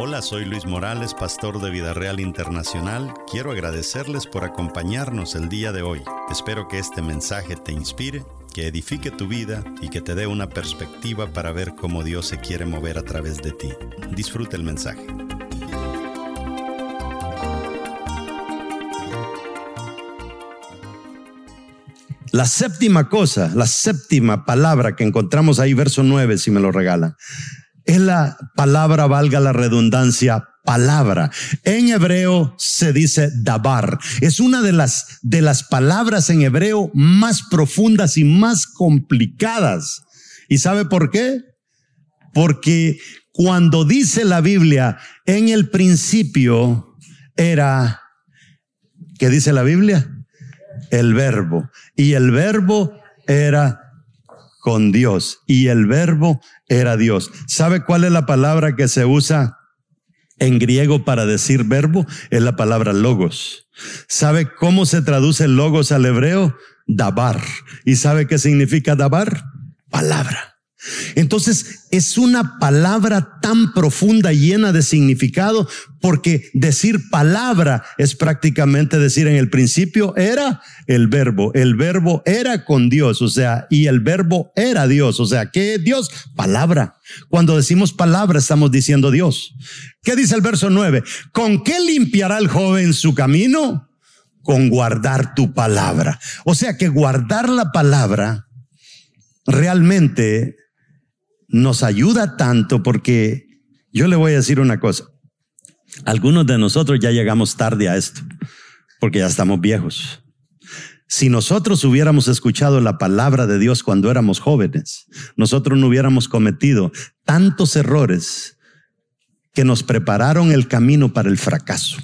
Hola, soy Luis Morales, pastor de Vida Real Internacional. Quiero agradecerles por acompañarnos el día de hoy. Espero que este mensaje te inspire, que edifique tu vida y que te dé una perspectiva para ver cómo Dios se quiere mover a través de ti. Disfruta el mensaje. La séptima cosa, la séptima palabra que encontramos ahí, verso 9, si me lo regalan, es la palabra, valga la redundancia, palabra. En hebreo se dice dabar. Es una de las, de las palabras en hebreo más profundas y más complicadas. ¿Y sabe por qué? Porque cuando dice la Biblia, en el principio era, ¿qué dice la Biblia? El verbo. Y el verbo era con Dios. Y el verbo era Dios. ¿Sabe cuál es la palabra que se usa en griego para decir verbo? Es la palabra logos. ¿Sabe cómo se traduce logos al hebreo? Dabar. ¿Y sabe qué significa dabar? Palabra. Entonces es una palabra tan profunda, llena de significado, porque decir palabra es prácticamente decir en el principio era el verbo, el verbo era con Dios, o sea, y el verbo era Dios, o sea, ¿qué es Dios? Palabra. Cuando decimos palabra estamos diciendo Dios. ¿Qué dice el verso 9? ¿Con qué limpiará el joven su camino? Con guardar tu palabra. O sea que guardar la palabra realmente nos ayuda tanto porque yo le voy a decir una cosa. Algunos de nosotros ya llegamos tarde a esto, porque ya estamos viejos. Si nosotros hubiéramos escuchado la palabra de Dios cuando éramos jóvenes, nosotros no hubiéramos cometido tantos errores que nos prepararon el camino para el fracaso.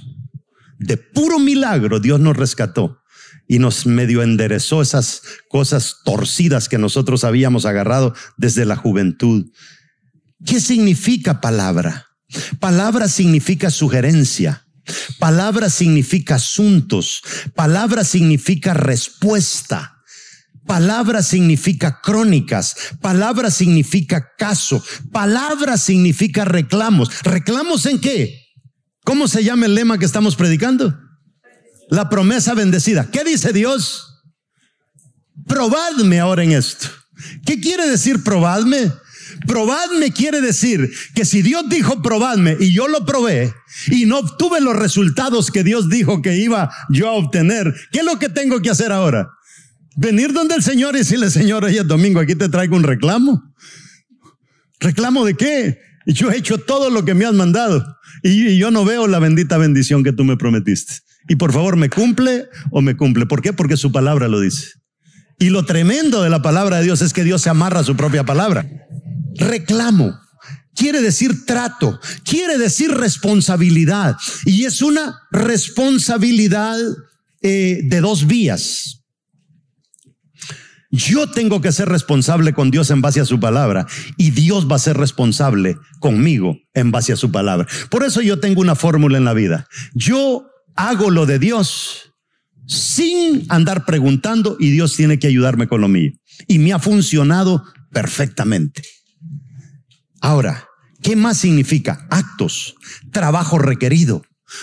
De puro milagro Dios nos rescató y nos medio enderezó esas cosas torcidas que nosotros habíamos agarrado desde la juventud. ¿Qué significa palabra? Palabra significa sugerencia. Palabra significa asuntos. Palabra significa respuesta. Palabra significa crónicas. Palabra significa caso. Palabra significa reclamos. ¿Reclamos en qué? ¿Cómo se llama el lema que estamos predicando? La promesa bendecida. ¿Qué dice Dios? Probadme ahora en esto. ¿Qué quiere decir probadme? Probadme quiere decir que si Dios dijo probadme y yo lo probé y no obtuve los resultados que Dios dijo que iba yo a obtener, ¿qué es lo que tengo que hacer ahora? Venir donde el Señor y decirle, Señor, hoy es domingo, aquí te traigo un reclamo. ¿Reclamo de qué? Yo he hecho todo lo que me has mandado y yo no veo la bendita bendición que tú me prometiste. Y por favor, ¿me cumple o me cumple? ¿Por qué? Porque su palabra lo dice. Y lo tremendo de la palabra de Dios es que Dios se amarra a su propia palabra. Reclamo. Quiere decir trato, quiere decir responsabilidad. Y es una responsabilidad eh, de dos vías. Yo tengo que ser responsable con Dios en base a su palabra y Dios va a ser responsable conmigo en base a su palabra. Por eso yo tengo una fórmula en la vida. Yo hago lo de Dios sin andar preguntando y Dios tiene que ayudarme con lo mío. Y me ha funcionado perfectamente. Ahora, ¿qué más significa? Actos, trabajo requerido.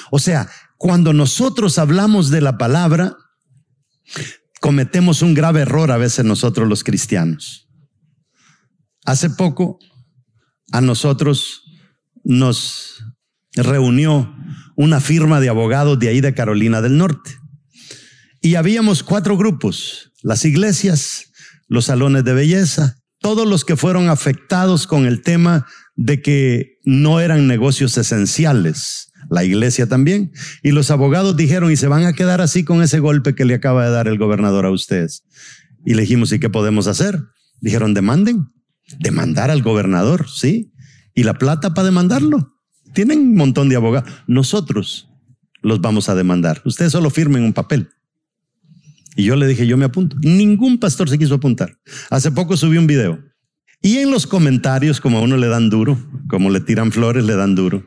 O sea, cuando nosotros hablamos de la palabra, cometemos un grave error a veces nosotros los cristianos. Hace poco a nosotros nos reunió una firma de abogados de ahí de Carolina del Norte. Y habíamos cuatro grupos, las iglesias, los salones de belleza, todos los que fueron afectados con el tema de que no eran negocios esenciales, la iglesia también. Y los abogados dijeron, y se van a quedar así con ese golpe que le acaba de dar el gobernador a ustedes. Y le dijimos, ¿y qué podemos hacer? Dijeron, demanden, demandar al gobernador, ¿sí? ¿Y la plata para demandarlo? Tienen un montón de abogados. Nosotros los vamos a demandar. Ustedes solo firmen un papel. Y yo le dije, yo me apunto. Ningún pastor se quiso apuntar. Hace poco subí un video. Y en los comentarios, como a uno le dan duro, como le tiran flores, le dan duro.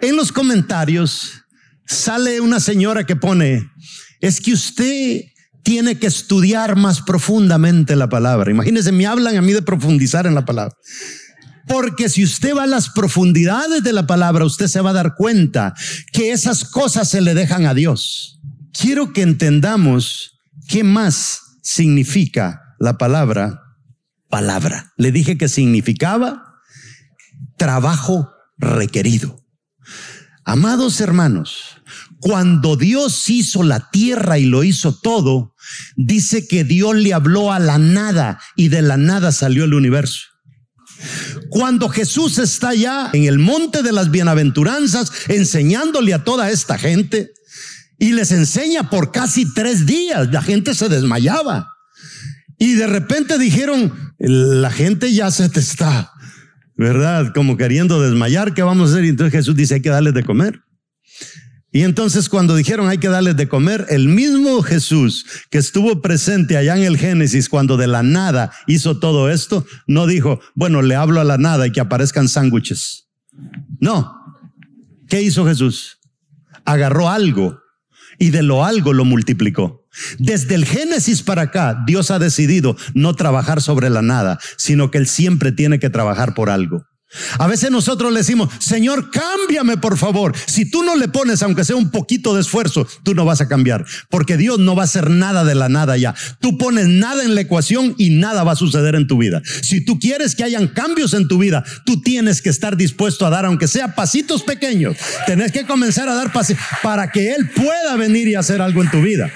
En los comentarios sale una señora que pone, es que usted tiene que estudiar más profundamente la palabra. Imagínense, me hablan a mí de profundizar en la palabra. Porque si usted va a las profundidades de la palabra, usted se va a dar cuenta que esas cosas se le dejan a Dios. Quiero que entendamos qué más significa la palabra palabra. Le dije que significaba trabajo requerido. Amados hermanos, cuando Dios hizo la tierra y lo hizo todo, dice que Dios le habló a la nada y de la nada salió el universo. Cuando Jesús está allá en el monte de las bienaventuranzas enseñándole a toda esta gente y les enseña por casi tres días, la gente se desmayaba. Y de repente dijeron, la gente ya se te está ¿verdad? Como queriendo desmayar, ¿qué vamos a hacer? Y entonces Jesús dice, hay que darles de comer. Y entonces cuando dijeron hay que darles de comer, el mismo Jesús que estuvo presente allá en el Génesis cuando de la nada hizo todo esto, no dijo, bueno, le hablo a la nada y que aparezcan sándwiches. No. ¿Qué hizo Jesús? Agarró algo y de lo algo lo multiplicó. Desde el Génesis para acá, Dios ha decidido no trabajar sobre la nada, sino que Él siempre tiene que trabajar por algo. A veces nosotros le decimos, Señor, cámbiame por favor. Si tú no le pones, aunque sea un poquito de esfuerzo, tú no vas a cambiar, porque Dios no va a hacer nada de la nada ya. Tú pones nada en la ecuación y nada va a suceder en tu vida. Si tú quieres que hayan cambios en tu vida, tú tienes que estar dispuesto a dar, aunque sea pasitos pequeños. Tenés que comenzar a dar pasitos para que Él pueda venir y hacer algo en tu vida.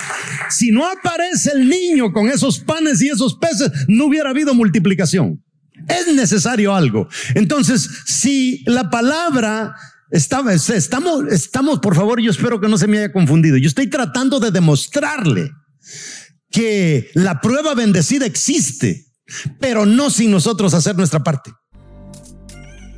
Si no aparece el niño con esos panes y esos peces, no hubiera habido multiplicación. Es necesario algo. Entonces, si la palabra estaba, estamos, estamos, por favor, yo espero que no se me haya confundido. Yo estoy tratando de demostrarle que la prueba bendecida existe, pero no sin nosotros hacer nuestra parte.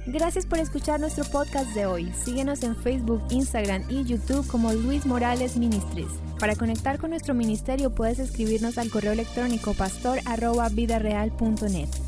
Gracias por escuchar nuestro podcast de hoy. Síguenos en Facebook, Instagram y YouTube como Luis Morales Ministries. Para conectar con nuestro ministerio puedes escribirnos al correo electrónico pastor.vidareal.net.